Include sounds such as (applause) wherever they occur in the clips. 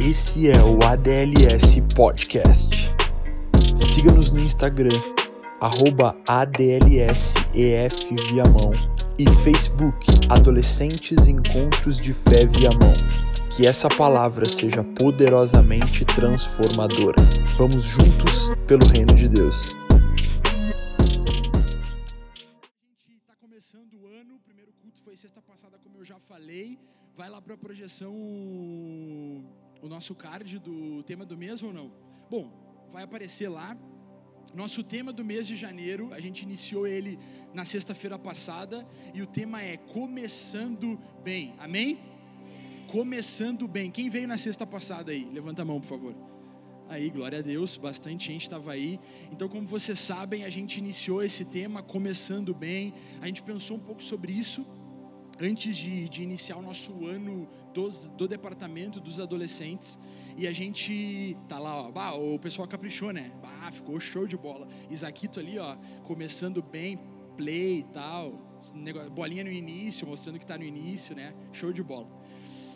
Esse é o ADLS Podcast. Siga-nos no Instagram, arroba ADLSEF e Facebook Adolescentes Encontros de Fé Viamão. Que essa palavra seja poderosamente transformadora. Vamos juntos pelo reino de Deus. Está começando o ano, o primeiro culto foi sexta passada, como eu já falei. Vai lá para a projeção o nosso card do tema do mês ou não? Bom, vai aparecer lá. Nosso tema do mês de janeiro, a gente iniciou ele na sexta-feira passada e o tema é Começando Bem. Amém? Começando Bem. Quem veio na sexta passada aí? Levanta a mão, por favor. Aí, glória a Deus, bastante gente estava aí. Então, como vocês sabem, a gente iniciou esse tema começando bem. A gente pensou um pouco sobre isso antes de, de iniciar o nosso ano dos, do departamento dos adolescentes. E a gente tá lá, ó, bah, o pessoal caprichou, né? Bah, ficou show de bola. Isaquito ali, ó, começando bem, play e tal. Bolinha no início, mostrando que tá no início, né? Show de bola.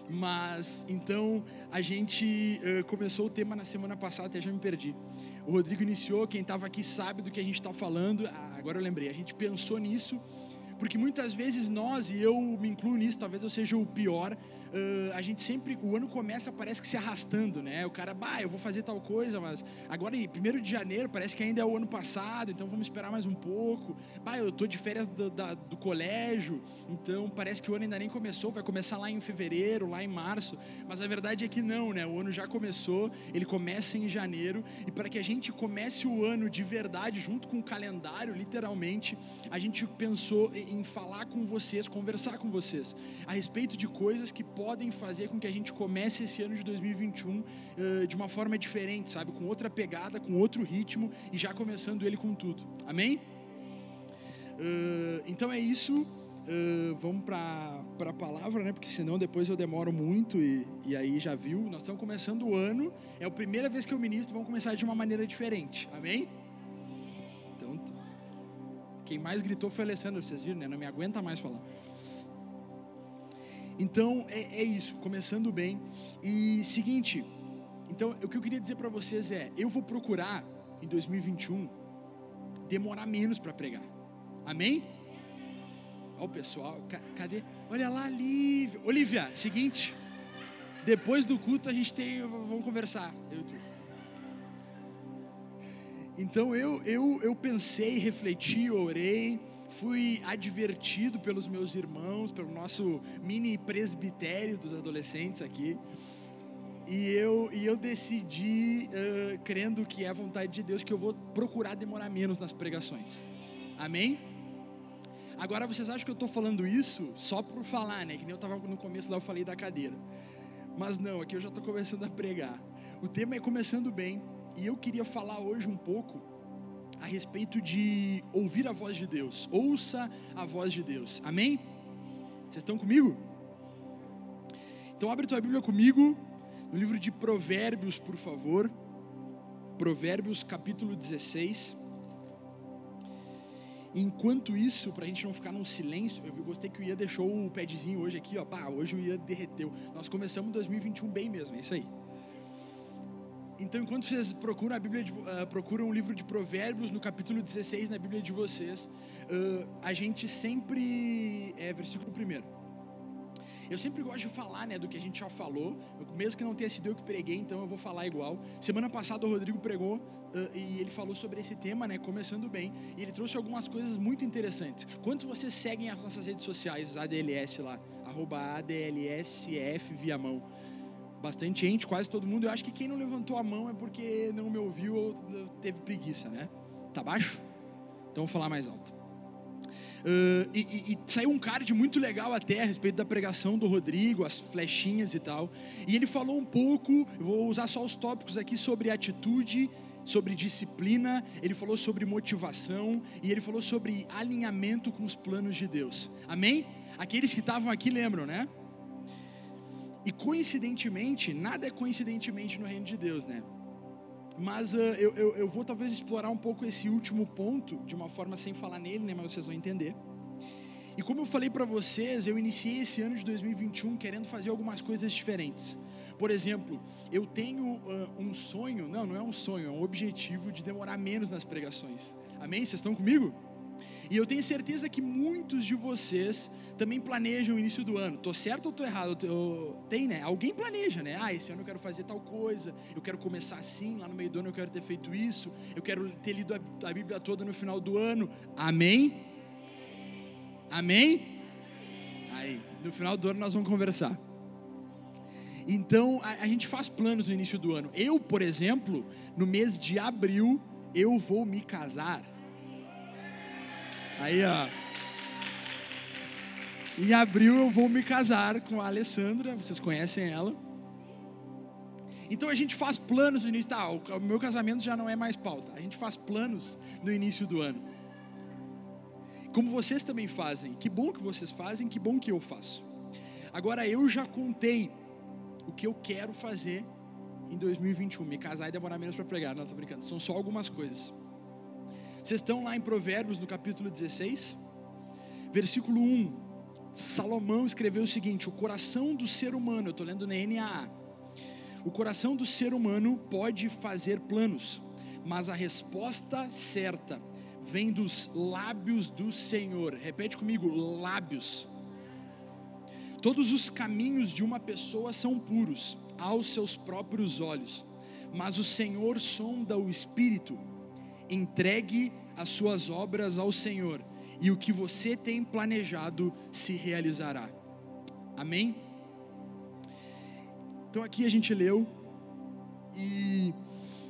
Mas então a gente uh, começou o tema na semana passada, até já me perdi. O Rodrigo iniciou, quem estava aqui sabe do que a gente está falando. Ah, agora eu lembrei, a gente pensou nisso porque muitas vezes nós, e eu me incluo nisso, talvez eu seja o pior, uh, a gente sempre, o ano começa, parece que se arrastando, né? O cara, bah, eu vou fazer tal coisa, mas agora, primeiro de janeiro, parece que ainda é o ano passado, então vamos esperar mais um pouco. Bah, eu tô de férias do, da, do colégio, então parece que o ano ainda nem começou, vai começar lá em fevereiro, lá em março, mas a verdade é que não, né? O ano já começou, ele começa em janeiro, e para que a gente comece o ano de verdade, junto com o calendário, literalmente, a gente pensou em falar com vocês, conversar com vocês a respeito de coisas que podem podem fazer com que a gente comece esse ano de 2021 uh, de uma forma diferente, sabe? Com outra pegada, com outro ritmo e já começando ele com tudo. Amém? Uh, então é isso. Uh, vamos para a palavra, né? Porque senão depois eu demoro muito e, e aí já viu. Nós estamos começando o ano, é a primeira vez que eu ministro, vamos começar de uma maneira diferente. Amém? Então, quem mais gritou foi o Alessandro, vocês viram, né? Não me aguenta mais falar. Então é, é isso, começando bem. E seguinte, então o que eu queria dizer para vocês é: eu vou procurar em 2021 demorar menos para pregar. Amém? Olha o pessoal, cadê? Olha lá, Lívia. Olivia, seguinte. Depois do culto a gente tem, vamos conversar. Eu e tu. Então eu, eu, eu pensei, refleti, orei fui advertido pelos meus irmãos, pelo nosso mini presbitério dos adolescentes aqui. E eu, e eu decidi, uh, crendo que é a vontade de Deus, que eu vou procurar demorar menos nas pregações. Amém? Agora vocês acham que eu estou falando isso só por falar, né? Que nem eu estava no começo lá, eu falei da cadeira. Mas não, aqui eu já estou começando a pregar. O tema é começando bem. E eu queria falar hoje um pouco a respeito de ouvir a voz de Deus. Ouça a voz de Deus. Amém? Vocês estão comigo? Então abre tua Bíblia comigo no livro de Provérbios, por favor. Provérbios capítulo 16. Enquanto isso, para a gente não ficar num silêncio, eu gostei que o Ia deixou o padzinho hoje aqui, ó. Pá, hoje o Ia derreteu. Nós começamos 2021 bem mesmo, é isso aí. Então, enquanto vocês procuram a Bíblia, de, uh, procuram o livro de Provérbios no capítulo 16 na Bíblia de vocês, uh, a gente sempre é versículo primeiro. Eu sempre gosto de falar, né, do que a gente já falou, mesmo que não tenha sido eu que preguei, então eu vou falar igual. Semana passada o Rodrigo pregou uh, e ele falou sobre esse tema, né, começando bem, e ele trouxe algumas coisas muito interessantes. Quantos vocês seguem as nossas redes sociais, ADLS lá, arroba ADLSF via mão? Bastante gente, quase todo mundo. Eu acho que quem não levantou a mão é porque não me ouviu ou teve preguiça, né? Tá baixo? Então vou falar mais alto. Uh, e, e, e, saiu um card muito legal até a respeito da pregação do Rodrigo, as flechinhas e tal. E ele falou um pouco, vou usar só os tópicos aqui sobre atitude, sobre disciplina, ele falou sobre motivação e ele falou sobre alinhamento com os planos de Deus. Amém? Aqueles que estavam aqui lembram, né? E coincidentemente, nada é coincidentemente no reino de Deus, né? Mas uh, eu, eu, eu, vou talvez explorar um pouco esse último ponto de uma forma sem falar nele, né? Mas vocês vão entender. E como eu falei para vocês, eu iniciei esse ano de 2021 querendo fazer algumas coisas diferentes. Por exemplo, eu tenho uh, um sonho, não, não é um sonho, é um objetivo de demorar menos nas pregações. Amém? Vocês estão comigo? E eu tenho certeza que muitos de vocês também planejam o início do ano. Tô certo ou tô errado? Eu, tem, né? Alguém planeja, né? Ah, esse ano eu quero fazer tal coisa, eu quero começar assim, lá no meio do ano eu quero ter feito isso, eu quero ter lido a, Bíblia toda no final do ano. Amém? Amém? Aí, no final do ano nós vamos conversar. Então, a, a gente faz planos no início do ano. Eu, por exemplo, no mês de abril, eu vou me casar. Aí, ó. Em abril eu vou me casar com a Alessandra, vocês conhecem ela. Então a gente faz planos no início. Tá, o meu casamento já não é mais pauta. A gente faz planos no início do ano. Como vocês também fazem. Que bom que vocês fazem, que bom que eu faço. Agora eu já contei o que eu quero fazer em 2021. Me casar e demorar menos para pregar. Não, tô brincando. São só algumas coisas. Vocês estão lá em Provérbios, no capítulo 16, versículo 1. Salomão escreveu o seguinte: O coração do ser humano, eu estou lendo na NAA. O coração do ser humano pode fazer planos, mas a resposta certa vem dos lábios do Senhor. Repete comigo: lábios. Todos os caminhos de uma pessoa são puros aos seus próprios olhos, mas o Senhor sonda o espírito entregue as suas obras ao Senhor, e o que você tem planejado se realizará. Amém? Então aqui a gente leu, e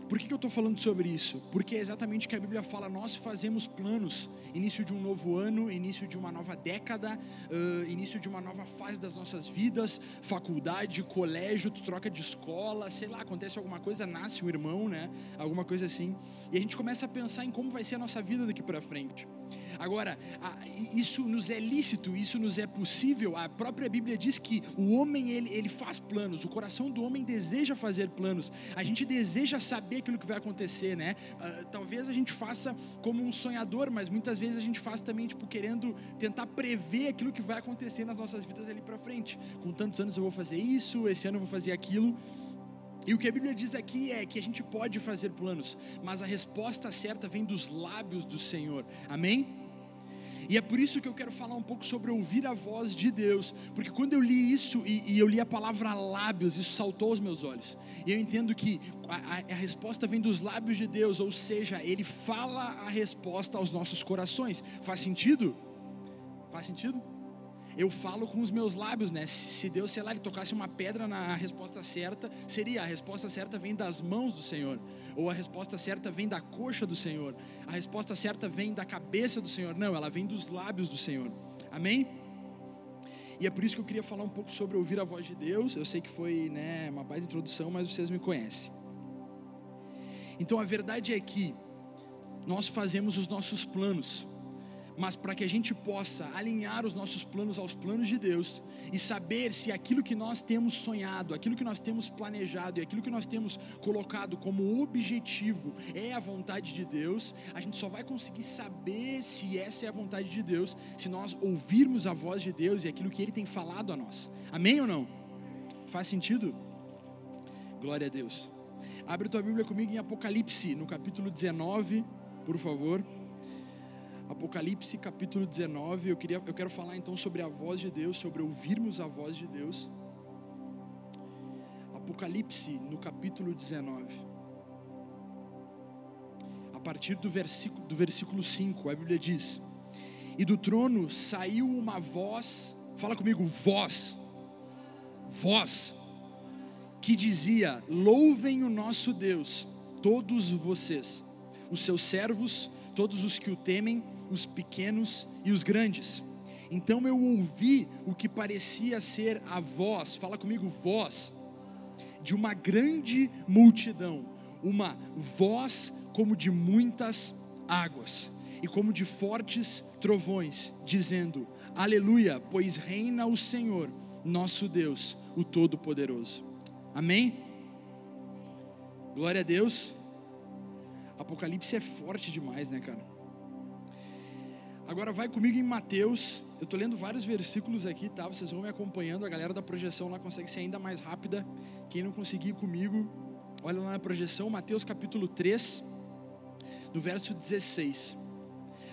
por que, eu estou falando sobre isso? Porque é exatamente o que a Bíblia fala, nós fazemos planos início de um novo ano, início de uma nova década, uh, início de uma nova fase das nossas vidas, faculdade, colégio, tu troca de escola, sei lá, acontece alguma coisa, nasce um irmão, né? Alguma coisa assim. E a gente começa a pensar em como vai ser a nossa vida daqui para frente. Agora, isso nos é lícito, isso nos é possível. A própria Bíblia diz que o homem ele, ele faz planos, o coração do homem deseja fazer planos. A gente deseja saber aquilo que vai acontecer, né? Uh, talvez a gente faça como um sonhador, mas muitas vezes a gente faz também tipo querendo tentar prever aquilo que vai acontecer nas nossas vidas ali para frente. Com tantos anos eu vou fazer isso, esse ano eu vou fazer aquilo. E o que a Bíblia diz aqui é que a gente pode fazer planos, mas a resposta certa vem dos lábios do Senhor. Amém? E é por isso que eu quero falar um pouco sobre ouvir a voz de Deus, porque quando eu li isso e, e eu li a palavra lábios, isso saltou aos meus olhos. E eu entendo que a, a, a resposta vem dos lábios de Deus, ou seja, Ele fala a resposta aos nossos corações. Faz sentido? Faz sentido? Eu falo com os meus lábios, né? Se Deus, sei lá, ele tocasse uma pedra na resposta certa, seria a resposta certa vem das mãos do Senhor, ou a resposta certa vem da coxa do Senhor, a resposta certa vem da cabeça do Senhor. Não, ela vem dos lábios do Senhor. Amém? E é por isso que eu queria falar um pouco sobre ouvir a voz de Deus. Eu sei que foi, né, uma baita introdução, mas vocês me conhecem. Então a verdade é que nós fazemos os nossos planos mas para que a gente possa alinhar os nossos planos aos planos de Deus e saber se aquilo que nós temos sonhado, aquilo que nós temos planejado e aquilo que nós temos colocado como objetivo é a vontade de Deus, a gente só vai conseguir saber se essa é a vontade de Deus se nós ouvirmos a voz de Deus e aquilo que Ele tem falado a nós. Amém ou não? Faz sentido? Glória a Deus. Abre tua Bíblia comigo em Apocalipse, no capítulo 19, por favor. Apocalipse capítulo 19, eu, queria, eu quero falar então sobre a voz de Deus, sobre ouvirmos a voz de Deus. Apocalipse no capítulo 19. A partir do versículo, do versículo 5, a Bíblia diz: E do trono saiu uma voz, fala comigo, voz, voz, que dizia: Louvem o nosso Deus, todos vocês, os seus servos, todos os que o temem os pequenos e os grandes. Então eu ouvi o que parecia ser a voz, fala comigo, voz, de uma grande multidão, uma voz como de muitas águas e como de fortes trovões, dizendo: Aleluia, pois reina o Senhor, nosso Deus, o Todo-Poderoso. Amém? Glória a Deus. Apocalipse é forte demais, né, cara? Agora vai comigo em Mateus. Eu estou lendo vários versículos aqui, tá? Vocês vão me acompanhando. A galera da projeção lá consegue ser ainda mais rápida. Quem não conseguir comigo, olha lá na projeção, Mateus capítulo 3, no verso 16.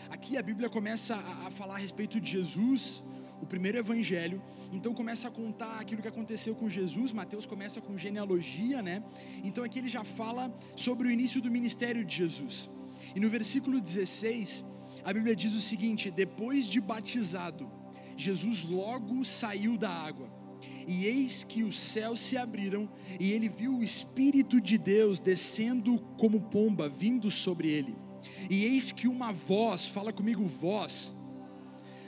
Aqui a Bíblia começa a, a falar a respeito de Jesus, o primeiro evangelho. Então começa a contar aquilo que aconteceu com Jesus. Mateus começa com genealogia, né? Então aqui ele já fala sobre o início do ministério de Jesus. E no versículo 16, a Bíblia diz o seguinte: depois de batizado, Jesus logo saiu da água. E eis que os céus se abriram, e ele viu o Espírito de Deus descendo como pomba, vindo sobre ele. E eis que uma voz, fala comigo, voz,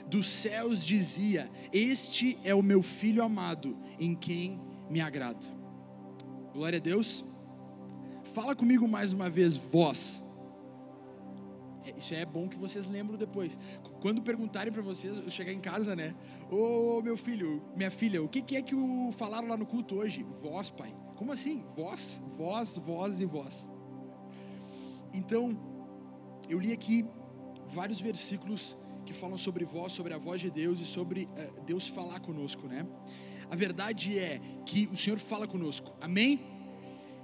dos céus dizia: Este é o meu filho amado, em quem me agrado. Glória a Deus. Fala comigo mais uma vez, voz. É, isso é bom que vocês lembram depois. Quando perguntarem para vocês, eu chegar em casa, né? Ô meu filho, minha filha, o que, que é que o falaram lá no culto hoje? Voz, pai. Como assim? Voz, voz, voz e voz. Então, eu li aqui vários versículos que falam sobre voz, sobre a voz de Deus e sobre uh, Deus falar conosco, né? A verdade é que o Senhor fala conosco. Amém?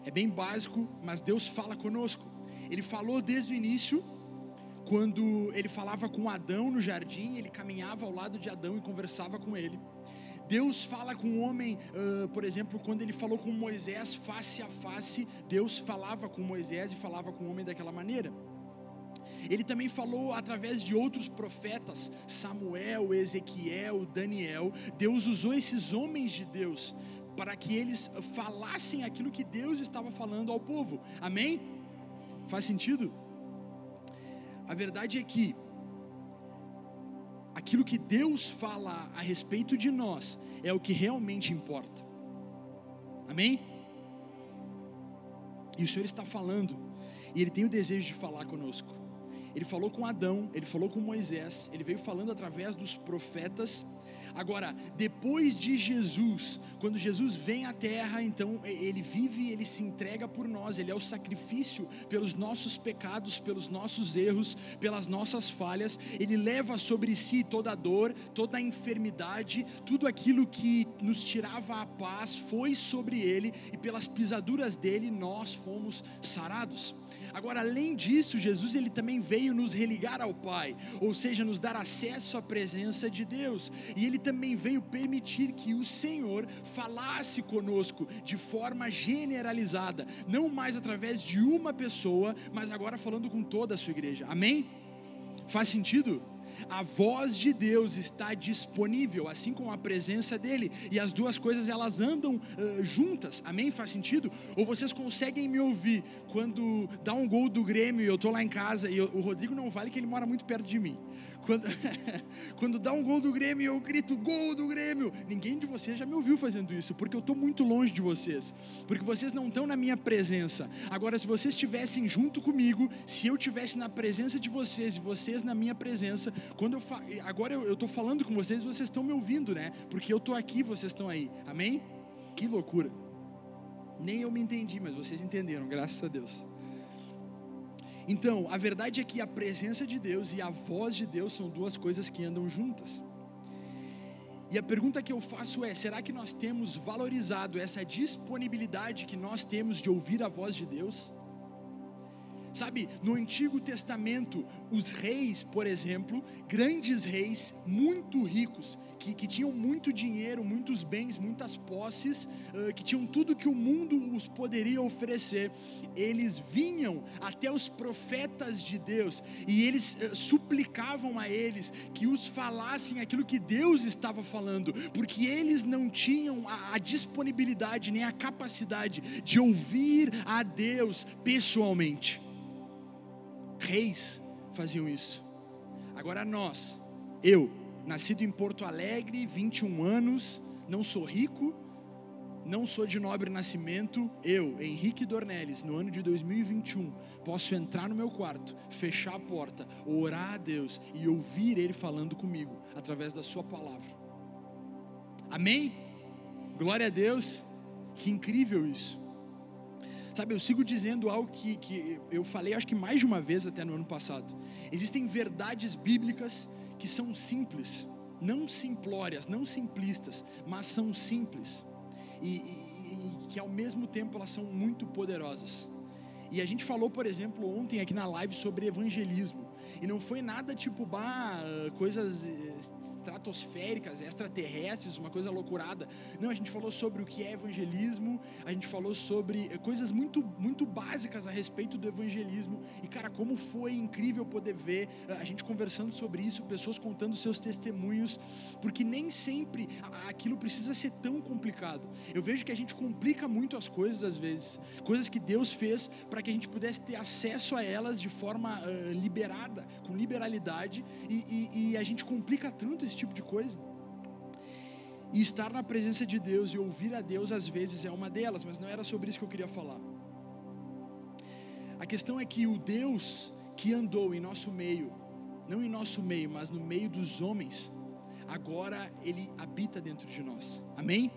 É bem básico, mas Deus fala conosco. Ele falou desde o início quando ele falava com Adão no jardim, ele caminhava ao lado de Adão e conversava com ele. Deus fala com o homem, uh, por exemplo, quando ele falou com Moisés face a face, Deus falava com Moisés e falava com o homem daquela maneira. Ele também falou através de outros profetas, Samuel, Ezequiel, Daniel. Deus usou esses homens de Deus para que eles falassem aquilo que Deus estava falando ao povo. Amém? Faz sentido? A verdade é que aquilo que Deus fala a respeito de nós é o que realmente importa. Amém? E o Senhor está falando, e Ele tem o desejo de falar conosco. Ele falou com Adão, ele falou com Moisés, ele veio falando através dos profetas Agora, depois de Jesus, quando Jesus vem à terra, então ele vive, ele se entrega por nós, ele é o sacrifício pelos nossos pecados, pelos nossos erros, pelas nossas falhas, ele leva sobre si toda a dor, toda a enfermidade, tudo aquilo que nos tirava a paz foi sobre ele e pelas pisaduras dele nós fomos sarados. Agora, além disso, Jesus ele também veio nos religar ao Pai, ou seja, nos dar acesso à presença de Deus. E ele também veio permitir que o Senhor falasse conosco de forma generalizada, não mais através de uma pessoa, mas agora falando com toda a sua igreja. Amém? Faz sentido? A voz de Deus está disponível, assim como a presença dele, e as duas coisas elas andam uh, juntas, amém? Faz sentido? Ou vocês conseguem me ouvir quando dá um gol do Grêmio e eu estou lá em casa e eu, o Rodrigo não vale que ele mora muito perto de mim. Quando, (laughs) quando dá um gol do Grêmio, eu grito gol do Grêmio. Ninguém de vocês já me ouviu fazendo isso, porque eu estou muito longe de vocês, porque vocês não estão na minha presença. Agora, se vocês estivessem junto comigo, se eu estivesse na presença de vocês e vocês na minha presença, quando eu fa... agora eu estou falando com vocês, vocês estão me ouvindo, né? Porque eu estou aqui, vocês estão aí. Amém? Que loucura. Nem eu me entendi, mas vocês entenderam, graças a Deus. Então, a verdade é que a presença de Deus e a voz de Deus são duas coisas que andam juntas. E a pergunta que eu faço é: será que nós temos valorizado essa disponibilidade que nós temos de ouvir a voz de Deus? Sabe, no Antigo Testamento, os reis, por exemplo, grandes reis, muito ricos, que, que tinham muito dinheiro, muitos bens, muitas posses, uh, que tinham tudo que o mundo os poderia oferecer, eles vinham até os profetas de Deus e eles uh, suplicavam a eles que os falassem aquilo que Deus estava falando, porque eles não tinham a, a disponibilidade nem a capacidade de ouvir a Deus pessoalmente reis faziam isso. Agora nós, eu, nascido em Porto Alegre, 21 anos, não sou rico, não sou de nobre nascimento, eu, Henrique Dornelles, no ano de 2021, posso entrar no meu quarto, fechar a porta, orar a Deus e ouvir Ele falando comigo através da Sua palavra. Amém? Glória a Deus, que incrível isso. Sabe, eu sigo dizendo algo que, que eu falei acho que mais de uma vez até no ano passado. Existem verdades bíblicas que são simples, não simplórias, não simplistas, mas são simples e, e, e que ao mesmo tempo elas são muito poderosas. E a gente falou, por exemplo, ontem aqui na live sobre evangelismo. E não foi nada tipo, bah, coisas estratosféricas, extraterrestres, uma coisa loucurada. Não, a gente falou sobre o que é evangelismo, a gente falou sobre coisas muito, muito básicas a respeito do evangelismo. E, cara, como foi incrível poder ver a gente conversando sobre isso, pessoas contando seus testemunhos, porque nem sempre aquilo precisa ser tão complicado. Eu vejo que a gente complica muito as coisas às vezes, coisas que Deus fez para que a gente pudesse ter acesso a elas de forma uh, liberada com liberalidade, e, e, e a gente complica tanto esse tipo de coisa. E estar na presença de Deus e ouvir a Deus às vezes é uma delas, mas não era sobre isso que eu queria falar. A questão é que o Deus que andou em nosso meio, não em nosso meio, mas no meio dos homens, agora ele habita dentro de nós. Amém?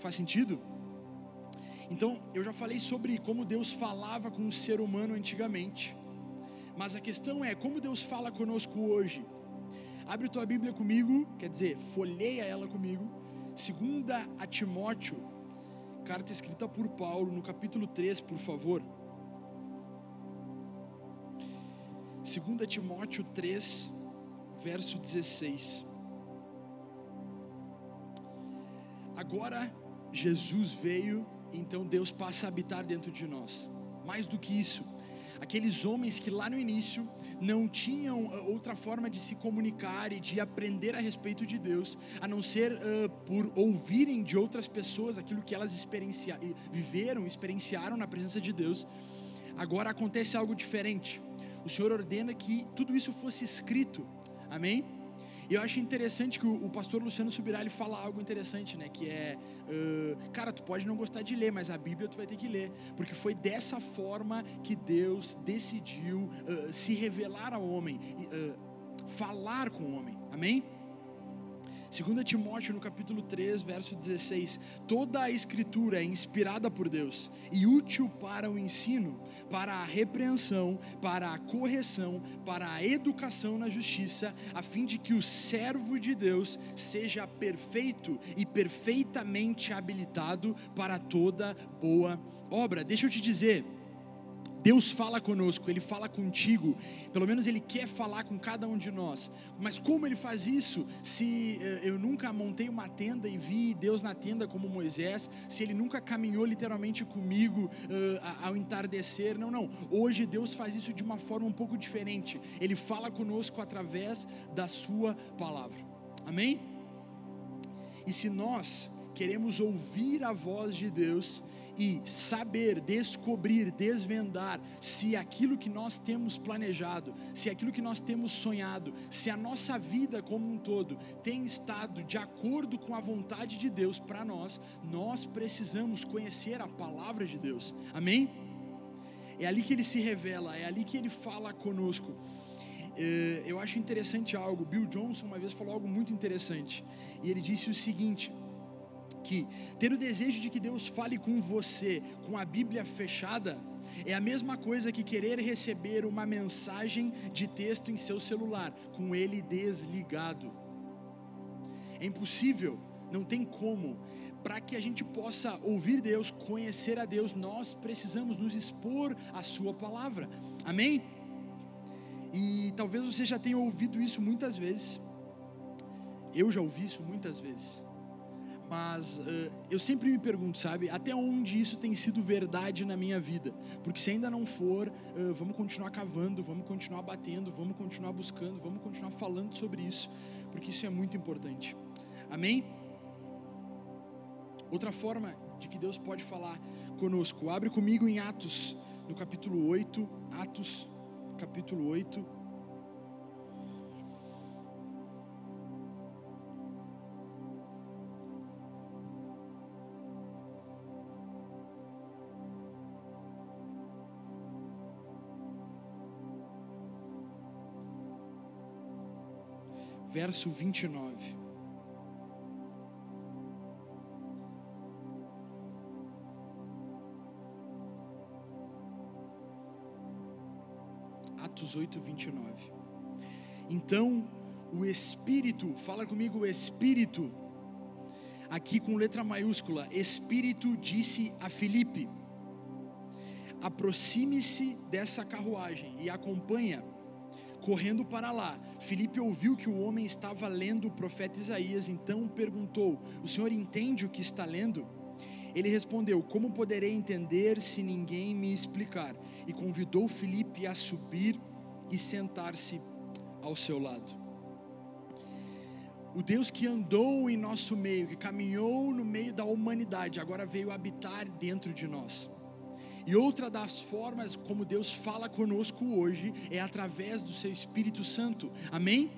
Faz sentido? Então, eu já falei sobre como Deus falava com o ser humano antigamente. Mas a questão é como Deus fala conosco hoje. Abre tua Bíblia comigo, quer dizer, folheia ela comigo. Segunda a Timóteo, carta escrita por Paulo, no capítulo 3, por favor. Segunda Timóteo 3, verso 16. Agora Jesus veio, então Deus passa a habitar dentro de nós. Mais do que isso, aqueles homens que lá no início não tinham ah, outra forma de se comunicar e de aprender a respeito de Deus, a não ser uh, por ouvirem de outras pessoas aquilo que elas experiencia viveram, experienciaram na presença de Deus. Agora acontece algo diferente. O Senhor ordena que tudo isso fosse escrito. Amém? E eu acho interessante que o, pastor Luciano Subirá ele fala algo interessante, né? Que é, uh, cara, tu pode não gostar de ler, mas a Bíblia tu vai ter que ler, porque foi dessa forma que Deus decidiu uh, se revelar ao homem, uh, falar com o homem. Amém? 2 Timóteo no capítulo 3, verso 16: Toda a escritura é inspirada por Deus e útil para o ensino, para a repreensão, para a correção, para a educação na justiça, a fim de que o servo de Deus seja perfeito e perfeitamente habilitado para toda boa obra. Deixa eu te dizer, Deus fala conosco, Ele fala contigo, pelo menos Ele quer falar com cada um de nós. Mas como Ele faz isso? Se eh, eu nunca montei uma tenda e vi Deus na tenda como Moisés, se Ele nunca caminhou literalmente comigo uh, ao entardecer, não, não. Hoje Deus faz isso de uma forma um pouco diferente. Ele fala conosco através da Sua palavra. Amém? E se nós queremos ouvir a voz de Deus, e saber, descobrir, desvendar se aquilo que nós temos planejado, se aquilo que nós temos sonhado, se a nossa vida como um todo tem estado de acordo com a vontade de Deus para nós, nós precisamos conhecer a palavra de Deus. Amém? É ali que ele se revela, é ali que ele fala conosco. É, eu acho interessante algo. Bill Johnson uma vez falou algo muito interessante. E ele disse o seguinte: que ter o desejo de que Deus fale com você com a Bíblia fechada é a mesma coisa que querer receber uma mensagem de texto em seu celular com ele desligado. É impossível, não tem como. Para que a gente possa ouvir Deus, conhecer a Deus, nós precisamos nos expor à Sua palavra. Amém? E talvez você já tenha ouvido isso muitas vezes. Eu já ouvi isso muitas vezes. Mas uh, eu sempre me pergunto, sabe, até onde isso tem sido verdade na minha vida? Porque se ainda não for, uh, vamos continuar cavando, vamos continuar batendo, vamos continuar buscando, vamos continuar falando sobre isso, porque isso é muito importante. Amém? Outra forma de que Deus pode falar conosco, abre comigo em Atos, no capítulo 8, Atos, capítulo 8. Verso 29. Atos 8, 29. Então O Espírito, fala comigo, o Espírito, aqui com letra maiúscula, Espírito disse a Filipe: aproxime-se dessa carruagem e acompanha correndo para lá. Filipe ouviu que o homem estava lendo o profeta Isaías, então perguntou: O senhor entende o que está lendo? Ele respondeu: Como poderei entender se ninguém me explicar? E convidou Filipe a subir e sentar-se ao seu lado o Deus que andou em nosso meio, que caminhou no meio da humanidade, agora veio habitar dentro de nós. E outra das formas como Deus fala conosco hoje é através do seu Espírito Santo. Amém?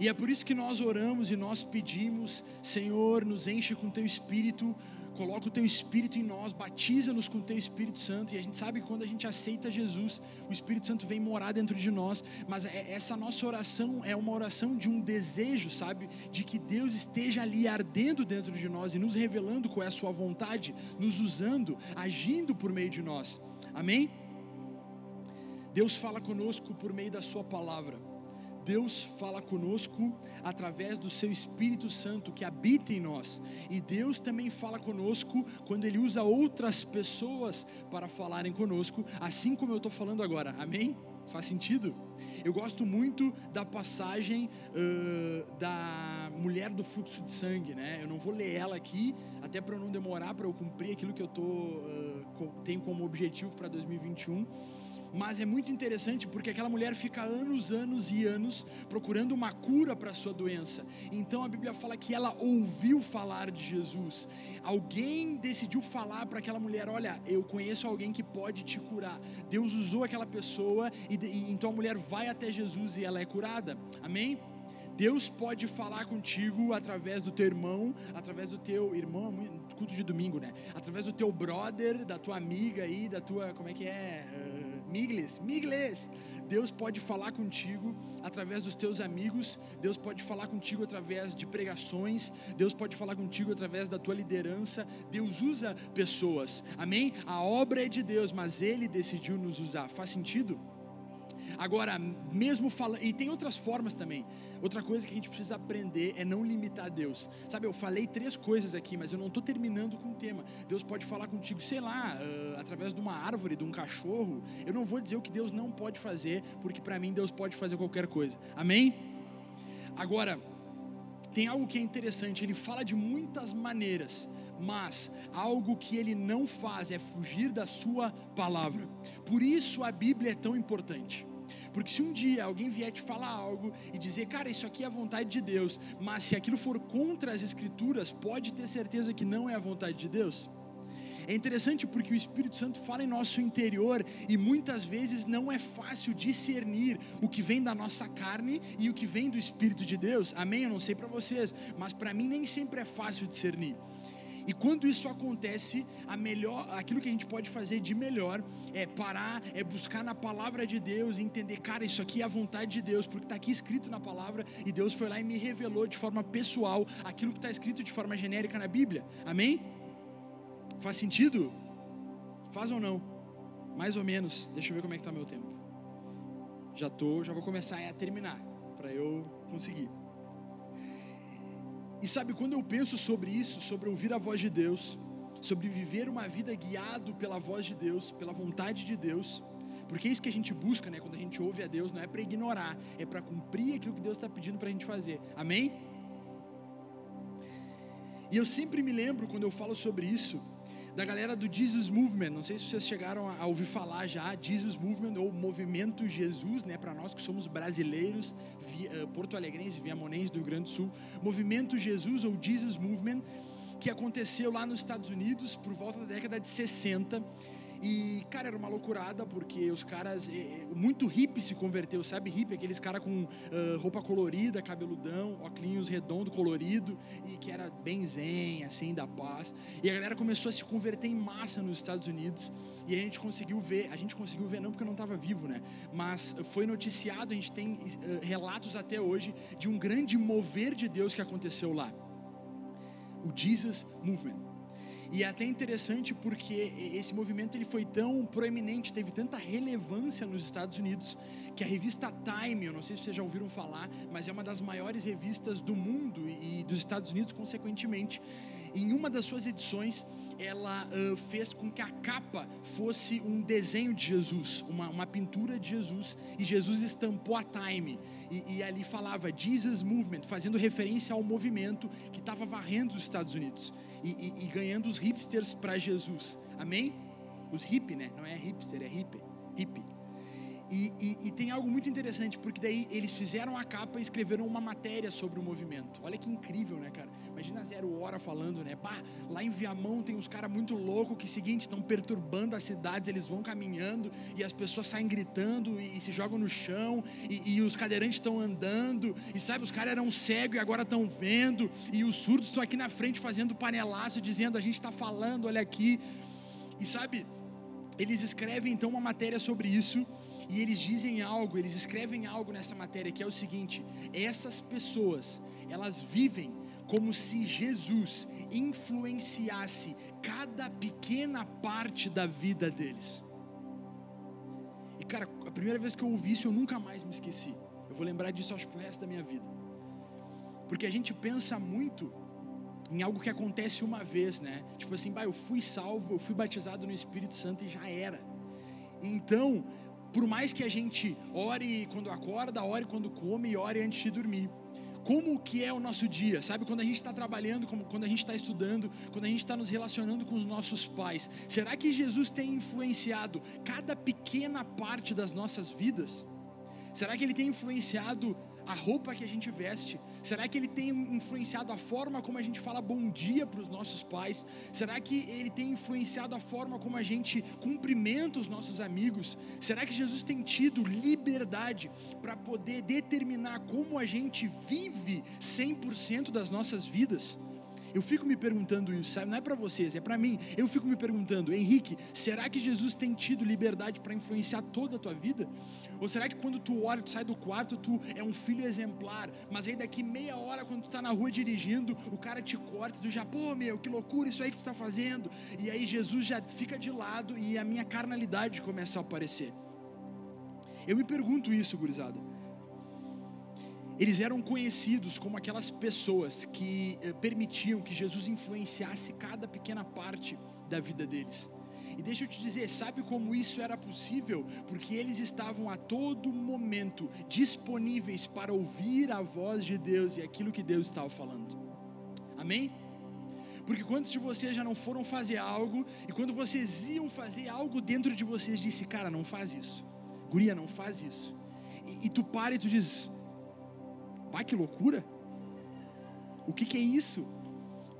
E é por isso que nós oramos e nós pedimos, Senhor, nos enche com teu espírito coloca o teu Espírito em nós, batiza-nos com o teu Espírito Santo, e a gente sabe que quando a gente aceita Jesus, o Espírito Santo vem morar dentro de nós, mas é, essa nossa oração é uma oração de um desejo, sabe, de que Deus esteja ali ardendo dentro de nós e nos revelando qual é a Sua vontade, nos usando, agindo por meio de nós, amém? Deus fala conosco por meio da Sua palavra. Deus fala conosco através do seu Espírito Santo que habita em nós. E Deus também fala conosco quando Ele usa outras pessoas para falarem conosco, assim como eu estou falando agora. Amém? Faz sentido? Eu gosto muito da passagem uh, da mulher do fluxo de sangue, né? Eu não vou ler ela aqui, até para não demorar, para eu cumprir aquilo que eu tô, uh, tenho como objetivo para 2021 mas é muito interessante porque aquela mulher fica anos, anos e anos procurando uma cura para sua doença. Então a Bíblia fala que ela ouviu falar de Jesus. Alguém decidiu falar para aquela mulher: Olha, eu conheço alguém que pode te curar. Deus usou aquela pessoa e, e então a mulher vai até Jesus e ela é curada. Amém? Deus pode falar contigo através do teu irmão, através do teu irmão, culto de domingo, né? Através do teu brother, da tua amiga aí, da tua, como é que é? Migles, Migles. Deus pode falar contigo através dos teus amigos, Deus pode falar contigo através de pregações, Deus pode falar contigo através da tua liderança. Deus usa pessoas, amém? A obra é de Deus, mas Ele decidiu nos usar. Faz sentido? Agora, mesmo falando, e tem outras formas também. Outra coisa que a gente precisa aprender é não limitar Deus. Sabe, eu falei três coisas aqui, mas eu não estou terminando com o tema. Deus pode falar contigo, sei lá, uh, através de uma árvore, de um cachorro. Eu não vou dizer o que Deus não pode fazer, porque para mim Deus pode fazer qualquer coisa. Amém? Agora, tem algo que é interessante, ele fala de muitas maneiras, mas algo que ele não faz é fugir da sua palavra. Por isso a Bíblia é tão importante. Porque se um dia alguém vier te falar algo e dizer, cara, isso aqui é a vontade de Deus, mas se aquilo for contra as Escrituras, pode ter certeza que não é a vontade de Deus. É interessante porque o Espírito Santo fala em nosso interior e muitas vezes não é fácil discernir o que vem da nossa carne e o que vem do Espírito de Deus. Amém? Eu não sei para vocês, mas para mim nem sempre é fácil discernir. E quando isso acontece, a melhor, aquilo que a gente pode fazer de melhor é parar, é buscar na palavra de Deus entender, cara, isso aqui é a vontade de Deus, porque está aqui escrito na palavra e Deus foi lá e me revelou de forma pessoal aquilo que está escrito de forma genérica na Bíblia. Amém? Faz sentido? Faz ou não? Mais ou menos. Deixa eu ver como é que está meu tempo. Já tô, já vou começar a terminar para eu conseguir. E sabe, quando eu penso sobre isso, sobre ouvir a voz de Deus, sobre viver uma vida guiado pela voz de Deus, pela vontade de Deus, porque é isso que a gente busca, né? Quando a gente ouve a Deus, não é para ignorar, é para cumprir aquilo que Deus está pedindo para a gente fazer. Amém? E eu sempre me lembro quando eu falo sobre isso, da galera do Jesus Movement. Não sei se vocês chegaram a ouvir falar já, Jesus Movement ou Movimento Jesus, né? Para nós que somos brasileiros, eh, porto-alegrenses, viamonenses do Rio Grande do Sul. Movimento Jesus ou Jesus Movement, que aconteceu lá nos Estados Unidos por volta da década de 60 e, cara, era uma loucurada, porque os caras. É, muito hippie se converteu, sabe? Hippie, aqueles caras com uh, roupa colorida, cabeludão, óculos redondo, colorido, e que era bem zen, assim, da paz. E a galera começou a se converter em massa nos Estados Unidos. E a gente conseguiu ver, a gente conseguiu ver, não porque eu não estava vivo, né? Mas foi noticiado, a gente tem uh, relatos até hoje de um grande mover de Deus que aconteceu lá. O Jesus Movement. E é até interessante porque esse movimento ele foi tão proeminente, teve tanta relevância nos Estados Unidos, que a revista Time, eu não sei se vocês já ouviram falar, mas é uma das maiores revistas do mundo e dos Estados Unidos, consequentemente. Em uma das suas edições, ela uh, fez com que a capa fosse um desenho de Jesus, uma, uma pintura de Jesus, e Jesus estampou a Time. E, e ali falava Jesus Movement, fazendo referência ao movimento que estava varrendo os Estados Unidos e, e, e ganhando os hipsters para Jesus. Amém? Os hip, né? Não é hipster, é hip. Hip. E, e, e, tem algo muito interessante, porque daí eles fizeram a capa e escreveram uma matéria sobre o movimento. Olha que incrível, né, cara? Imagina Zero Hora falando, né? Bah, lá em Viamão tem uns caras muito loucos que, seguinte, estão perturbando as cidades, eles vão caminhando e as pessoas saem gritando e, e se jogam no chão e, e os cadeirantes estão andando e, sabe, os caras eram cegos e agora estão vendo e os surdos estão aqui na frente fazendo panelaço, dizendo, a gente está falando, olha aqui. E, sabe, eles escrevem então uma matéria sobre isso e eles dizem algo, eles escrevem algo nessa matéria que é o seguinte: essas pessoas, elas vivem como se Jesus influenciasse cada pequena parte da vida deles. E cara, a primeira vez que eu ouvi isso, eu nunca mais me esqueci. Eu vou lembrar disso acho pro resto da minha vida. Porque a gente pensa muito em algo que acontece uma vez, né? Tipo assim, bah, eu fui salvo, eu fui batizado no Espírito Santo e já era. Então, por mais que a gente ore quando acorda, ore quando come e ore antes de dormir. Como que é o nosso dia, sabe? Quando a gente está trabalhando, quando a gente está estudando, quando a gente está nos relacionando com os nossos pais, será que Jesus tem influenciado cada pequena parte das nossas vidas? Será que Ele tem influenciado a roupa que a gente veste? Será que ele tem influenciado a forma como a gente fala bom dia para os nossos pais? Será que ele tem influenciado a forma como a gente cumprimenta os nossos amigos? Será que Jesus tem tido liberdade para poder determinar como a gente vive 100% das nossas vidas? Eu fico me perguntando isso, sabe? Não é para vocês, é para mim. Eu fico me perguntando, Henrique, será que Jesus tem tido liberdade para influenciar toda a tua vida? Ou será que quando tu ora, tu sai do quarto, tu é um filho exemplar, mas aí daqui meia hora, quando tu está na rua dirigindo, o cara te corta, tu já, pô, meu, que loucura isso aí que tu está fazendo. E aí Jesus já fica de lado e a minha carnalidade começa a aparecer. Eu me pergunto isso, gurizada. Eles eram conhecidos como aquelas pessoas que eh, permitiam que Jesus influenciasse cada pequena parte da vida deles. E deixa eu te dizer, sabe como isso era possível? Porque eles estavam a todo momento disponíveis para ouvir a voz de Deus e aquilo que Deus estava falando. Amém? Porque quantos de vocês já não foram fazer algo e quando vocês iam fazer algo dentro de vocês disse, cara, não faz isso. Guria, não faz isso. E, e tu para e tu diz, Pai, que loucura! O que, que é isso?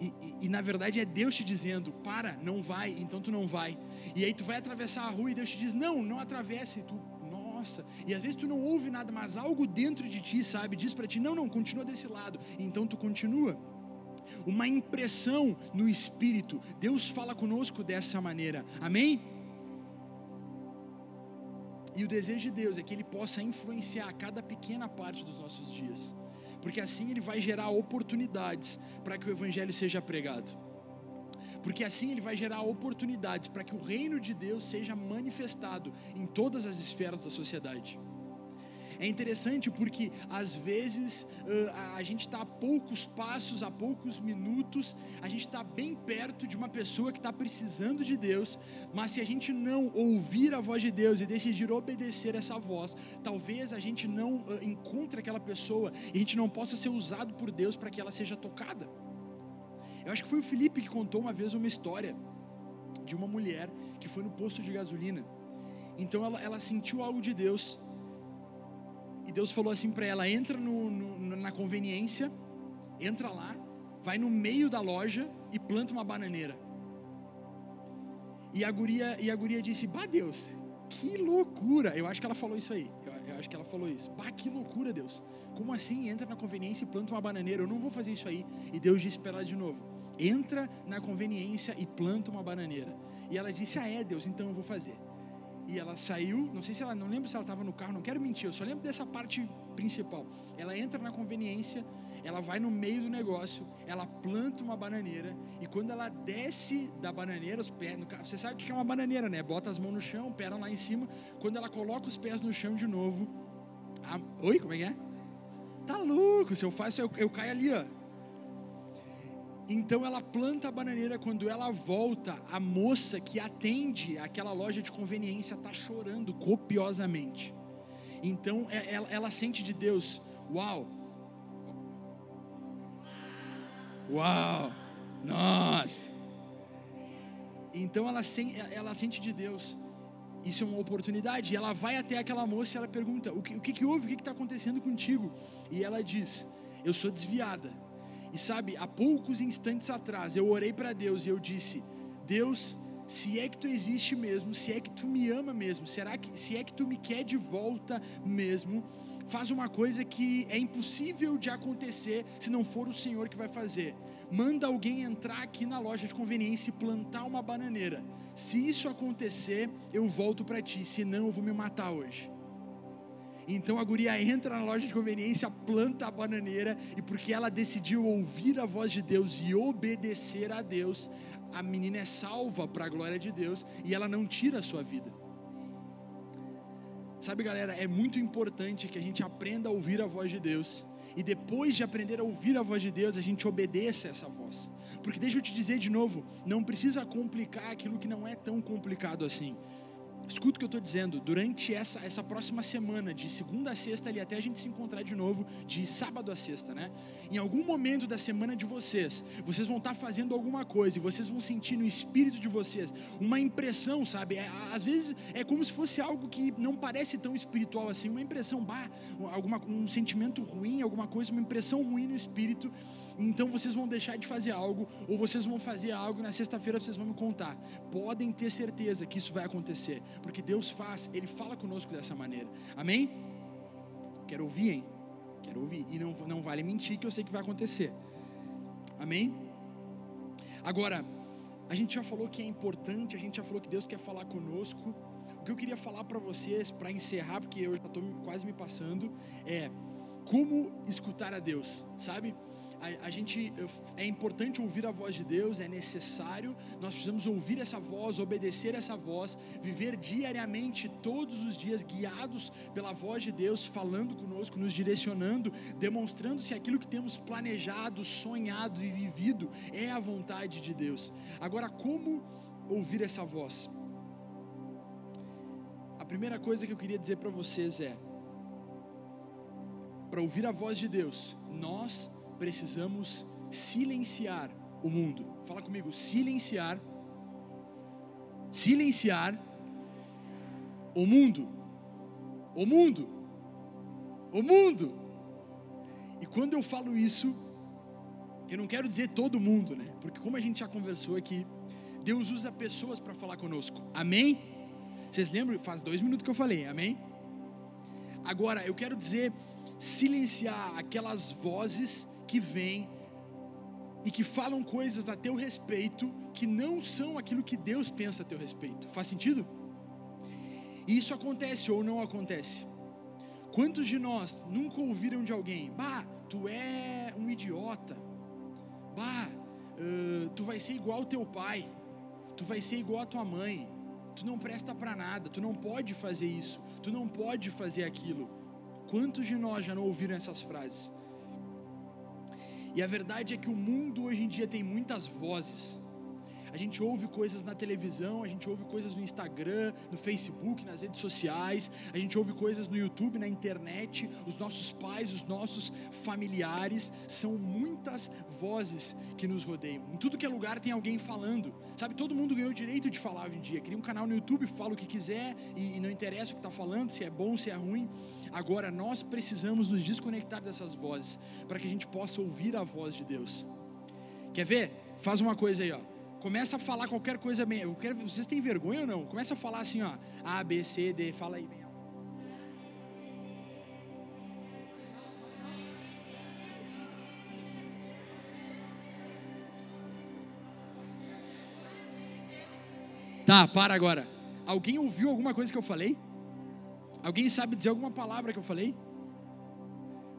E, e, e, na verdade é Deus te dizendo: para, não vai, então tu não vai. E aí tu vai atravessar a rua e Deus te diz: não, não atravessa. E tu, nossa. E às vezes tu não ouve nada, mas algo dentro de ti, sabe, diz para ti: não, não, continua desse lado. Então tu continua. Uma impressão no espírito. Deus fala conosco dessa maneira. Amém? E o desejo de Deus é que Ele possa influenciar cada pequena parte dos nossos dias porque assim ele vai gerar oportunidades para que o evangelho seja pregado. Porque assim ele vai gerar oportunidades para que o reino de Deus seja manifestado em todas as esferas da sociedade. É interessante porque às vezes a gente está a poucos passos, a poucos minutos, a gente está bem perto de uma pessoa que está precisando de Deus, mas se a gente não ouvir a voz de Deus e decidir obedecer essa voz, talvez a gente não encontre aquela pessoa e a gente não possa ser usado por Deus para que ela seja tocada. Eu acho que foi o Felipe que contou uma vez uma história de uma mulher que foi no posto de gasolina. Então ela, ela sentiu algo de Deus e Deus falou assim para ela: entra no, no, na conveniência, entra lá, vai no meio da loja e planta uma bananeira. E a guria, e a guria disse: Bah, Deus, que loucura! Eu acho que ela falou isso aí. Eu, eu acho que ela falou isso. Bah, que loucura, Deus. Como assim? Entra na conveniência e planta uma bananeira. Eu não vou fazer isso aí. E Deus disse para ela de novo: Entra na conveniência e planta uma bananeira. E ela disse: Ah, é, Deus, então eu vou fazer e ela saiu, não sei se ela, não lembro se ela estava no carro, não quero mentir, eu só lembro dessa parte principal. Ela entra na conveniência, ela vai no meio do negócio, ela planta uma bananeira e quando ela desce da bananeira, os pés, você sabe o que é uma bananeira, né? Bota as mãos no chão, pera lá em cima. Quando ela coloca os pés no chão de novo, a, oi, como é que é? Tá louco? Se eu faço, eu, eu caio ali, ó. Então ela planta a bananeira, quando ela volta, a moça que atende aquela loja de conveniência está chorando copiosamente. Então é, ela, ela sente de Deus, uau, uau, nossa. Então ela, ela sente de Deus, isso é uma oportunidade. E ela vai até aquela moça e ela pergunta: O que, o que, que houve? O que está acontecendo contigo? E ela diz: Eu sou desviada e sabe, há poucos instantes atrás eu orei para Deus e eu disse: Deus, se é que tu existe mesmo, se é que tu me ama mesmo, será que se é que tu me quer de volta mesmo, faz uma coisa que é impossível de acontecer se não for o Senhor que vai fazer. Manda alguém entrar aqui na loja de conveniência e plantar uma bananeira. Se isso acontecer, eu volto para ti, senão eu vou me matar hoje. Então a guria entra na loja de conveniência, planta a bananeira, e porque ela decidiu ouvir a voz de Deus e obedecer a Deus, a menina é salva para a glória de Deus e ela não tira a sua vida. Sabe, galera, é muito importante que a gente aprenda a ouvir a voz de Deus e depois de aprender a ouvir a voz de Deus, a gente obedeça essa voz. Porque deixa eu te dizer de novo, não precisa complicar aquilo que não é tão complicado assim. Escuta o que eu estou dizendo. Durante essa, essa próxima semana, de segunda a sexta, ali até a gente se encontrar de novo, de sábado a sexta, né? Em algum momento da semana de vocês, vocês vão estar tá fazendo alguma coisa e vocês vão sentir no espírito de vocês uma impressão, sabe? É, às vezes é como se fosse algo que não parece tão espiritual assim, uma impressão, bah, alguma, um sentimento ruim, alguma coisa, uma impressão ruim no espírito então vocês vão deixar de fazer algo, ou vocês vão fazer algo, e na sexta-feira vocês vão me contar. Podem ter certeza que isso vai acontecer, porque Deus faz, Ele fala conosco dessa maneira. Amém? Quero ouvir, hein? Quero ouvir. E não, não vale mentir que eu sei que vai acontecer. Amém? Agora, a gente já falou que é importante, a gente já falou que Deus quer falar conosco. O que eu queria falar para vocês, para encerrar, porque eu já estou quase me passando, é como escutar a Deus, sabe? A, a, gente é importante ouvir a voz de Deus, é necessário, nós precisamos ouvir essa voz, obedecer essa voz, viver diariamente, todos os dias, guiados pela voz de Deus, falando conosco, nos direcionando, demonstrando se aquilo que temos planejado, sonhado e vivido é a vontade de Deus. Agora, como ouvir essa voz? A primeira coisa que eu queria dizer para vocês é: para ouvir a voz de Deus, nós precisamos silenciar o mundo. Fala comigo, silenciar. Silenciar o mundo. O mundo. O mundo. E quando eu falo isso, eu não quero dizer todo mundo, né? Porque como a gente já conversou aqui, Deus usa pessoas para falar conosco. Amém? Vocês lembram? Faz dois minutos que eu falei. Amém? Agora, eu quero dizer silenciar aquelas vozes que vêm e que falam coisas a teu respeito que não são aquilo que Deus pensa a teu respeito. Faz sentido? E isso acontece ou não acontece? Quantos de nós nunca ouviram de alguém, bah, tu é um idiota, bah, uh, tu vai ser igual ao teu pai, tu vai ser igual à tua mãe, tu não presta para nada, tu não pode fazer isso, tu não pode fazer aquilo. Quantos de nós já não ouviram essas frases? E a verdade é que o mundo hoje em dia tem muitas vozes. A gente ouve coisas na televisão, a gente ouve coisas no Instagram, no Facebook, nas redes sociais, a gente ouve coisas no YouTube, na internet. Os nossos pais, os nossos familiares, são muitas vozes que nos rodeiam. Em tudo que é lugar tem alguém falando. Sabe, todo mundo ganhou o direito de falar hoje em dia. Cria um canal no YouTube, fala o que quiser e, não interessa o que está falando, se é bom, se é ruim. Agora nós precisamos nos desconectar dessas vozes para que a gente possa ouvir a voz de Deus. Quer ver? Faz uma coisa aí, ó começa a falar qualquer coisa bem. Quero, vocês têm vergonha ou não? Começa a falar assim, ó. A, B, C, D, fala aí. Tá, para agora. Alguém ouviu alguma coisa que eu falei? Alguém sabe dizer alguma palavra que eu falei?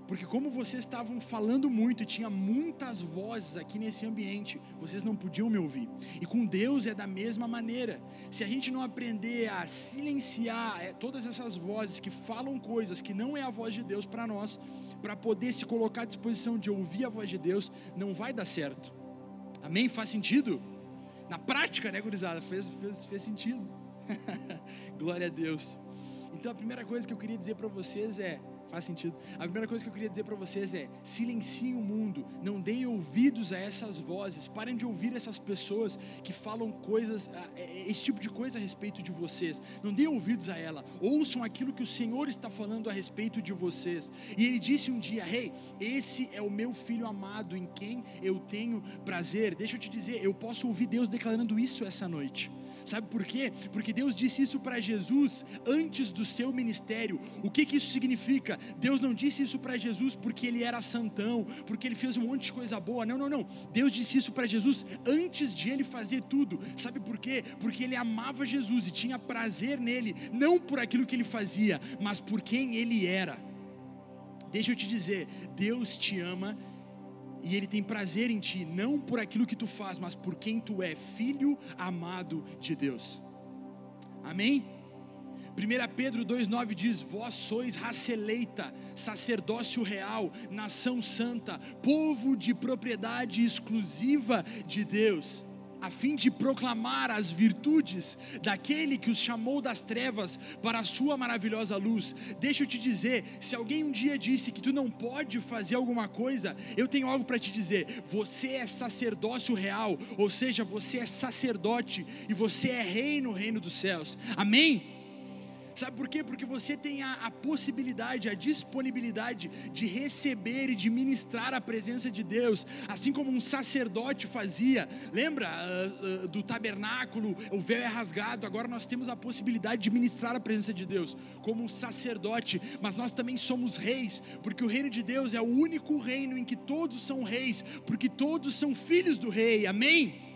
Porque como vocês estavam falando muito e tinha muitas vozes aqui nesse ambiente, vocês não podiam me ouvir. E com Deus é da mesma maneira. Se a gente não aprender a silenciar é, todas essas vozes que falam coisas que não é a voz de Deus para nós, para poder se colocar à disposição de ouvir a voz de Deus, não vai dar certo. Amém? Faz sentido? Na prática, né, gurizada? Fez, fez, fez sentido. (laughs) Glória a Deus. Então a primeira coisa que eu queria dizer para vocês é: Faz sentido. A primeira coisa que eu queria dizer para vocês é: silenciem o mundo, não deem ouvidos a essas vozes, parem de ouvir essas pessoas que falam coisas, é, é, esse tipo de coisa a respeito de vocês. Não deem ouvidos a ela, ouçam aquilo que o Senhor está falando a respeito de vocês. E ele disse um dia: Rei, hey, esse é o meu filho amado em quem eu tenho prazer. Deixa eu te dizer, eu posso ouvir Deus declarando isso essa noite. Sabe por quê? Porque Deus disse isso para Jesus antes do seu ministério. O que, que isso significa? Deus não disse isso para Jesus porque ele era santão, porque ele fez um monte de coisa boa. Não, não, não. Deus disse isso para Jesus antes de ele fazer tudo. Sabe por quê? Porque ele amava Jesus e tinha prazer nele, não por aquilo que ele fazia, mas por quem ele era. Deixa eu te dizer, Deus te ama e Ele tem prazer em ti, não por aquilo que tu faz, mas por quem tu é, filho amado de Deus. Amém? 1 Pedro 2,9 diz: Vós sois raça eleita, sacerdócio real, nação santa, povo de propriedade exclusiva de Deus a fim de proclamar as virtudes daquele que os chamou das trevas para a sua maravilhosa luz. Deixa eu te dizer, se alguém um dia disse que tu não pode fazer alguma coisa, eu tenho algo para te dizer. Você é sacerdócio real, ou seja, você é sacerdote e você é rei no reino dos céus. Amém? Sabe por quê? Porque você tem a, a, possibilidade, a disponibilidade de receber e de ministrar a presença de Deus, assim como um sacerdote fazia. Lembra uh, uh, do tabernáculo? O véu é rasgado. Agora nós temos a possibilidade de ministrar a presença de Deus como um sacerdote, mas nós também somos reis, porque o reino de Deus é o único reino em que todos são reis, porque todos são filhos do rei. Amém?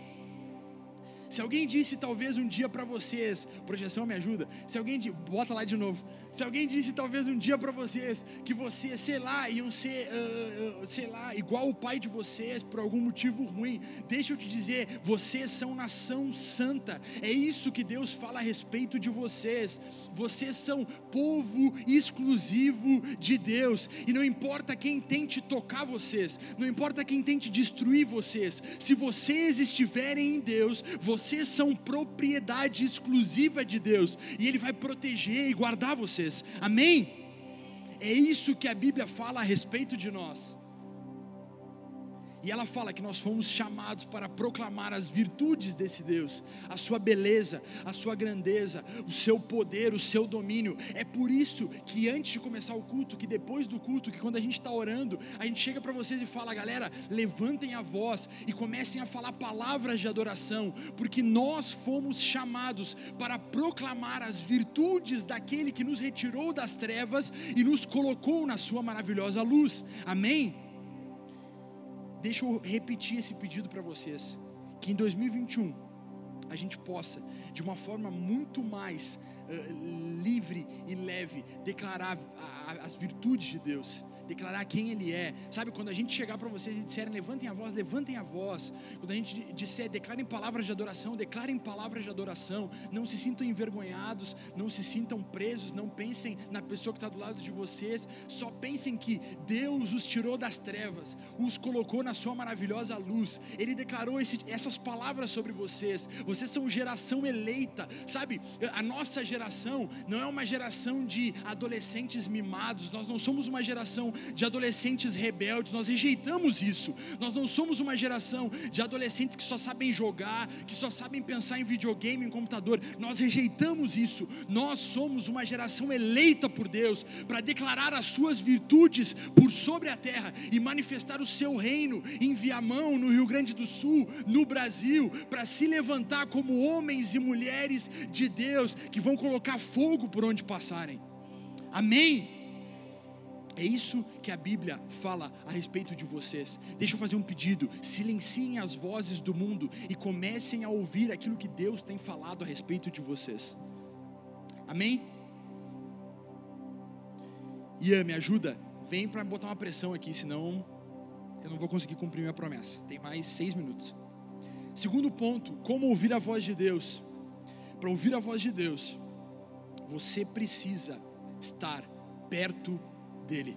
Se alguém disse talvez um dia para vocês, projeção me ajuda. Se alguém disse, bota lá de novo. Se alguém disse talvez um dia para vocês que vocês, sei lá, iam ser, uh, uh, sei lá, igual o pai de vocês por algum motivo ruim, deixa eu te dizer, vocês são nação santa. É isso que Deus fala a respeito de vocês. Vocês são povo exclusivo de Deus. E não importa quem tente tocar vocês, não importa quem tente destruir vocês. Se vocês estiverem em Deus, vocês são propriedade exclusiva de Deus e Ele vai proteger e guardar vocês Amém? É isso que a Bíblia fala a respeito de nós. E ela fala que nós fomos chamados para proclamar as virtudes desse Deus, a sua beleza, a sua grandeza, o seu poder, o seu domínio. É por isso que antes de começar o culto, que depois do culto, que quando a gente está orando, a gente chega para vocês e fala, galera, levantem a voz e comecem a falar palavras de adoração, porque nós fomos chamados para proclamar as virtudes daquele que nos retirou das trevas e nos colocou na sua maravilhosa luz. Amém? Deixa eu repetir esse pedido para vocês. Que em 2021 a gente possa, de uma forma muito mais uh, livre e leve, declarar a, a, as virtudes de Deus declarar quem Ele é. Sabe, quando a gente chegar para vocês e disserem levantem a voz, levantem a voz. Quando a gente disser declarem palavras de adoração, declarem palavras de adoração. Não se sintam envergonhados, não se sintam presos, não pensem na pessoa que está do lado de vocês. Só pensem que Deus os tirou das trevas, os colocou na Sua maravilhosa luz. Ele declarou esse, essas palavras sobre vocês. Vocês são geração eleita. Sabe, a nossa geração não é uma geração de adolescentes mimados. Nós não somos uma geração de adolescentes rebeldes, nós rejeitamos isso. Nós não somos uma geração de adolescentes que só sabem jogar, que só sabem pensar em videogame, em computador. Nós rejeitamos isso. Nós somos uma geração eleita por Deus para declarar as suas virtudes por sobre a terra e manifestar o seu reino em Viamão, no Rio Grande do Sul, no Brasil, para se levantar como homens e mulheres de Deus que vão colocar fogo por onde passarem. Amém. É isso que a Bíblia fala a respeito de vocês. Deixa eu fazer um pedido: silenciem as vozes do mundo e comecem a ouvir aquilo que Deus tem falado a respeito de vocês. Amém? Ian, me ajuda? vem para botar uma pressão aqui, senão eu não vou conseguir cumprir minha promessa. Tem mais seis minutos. Segundo ponto, como ouvir a voz de Deus. Para ouvir a voz de Deus, você precisa estar perto dele.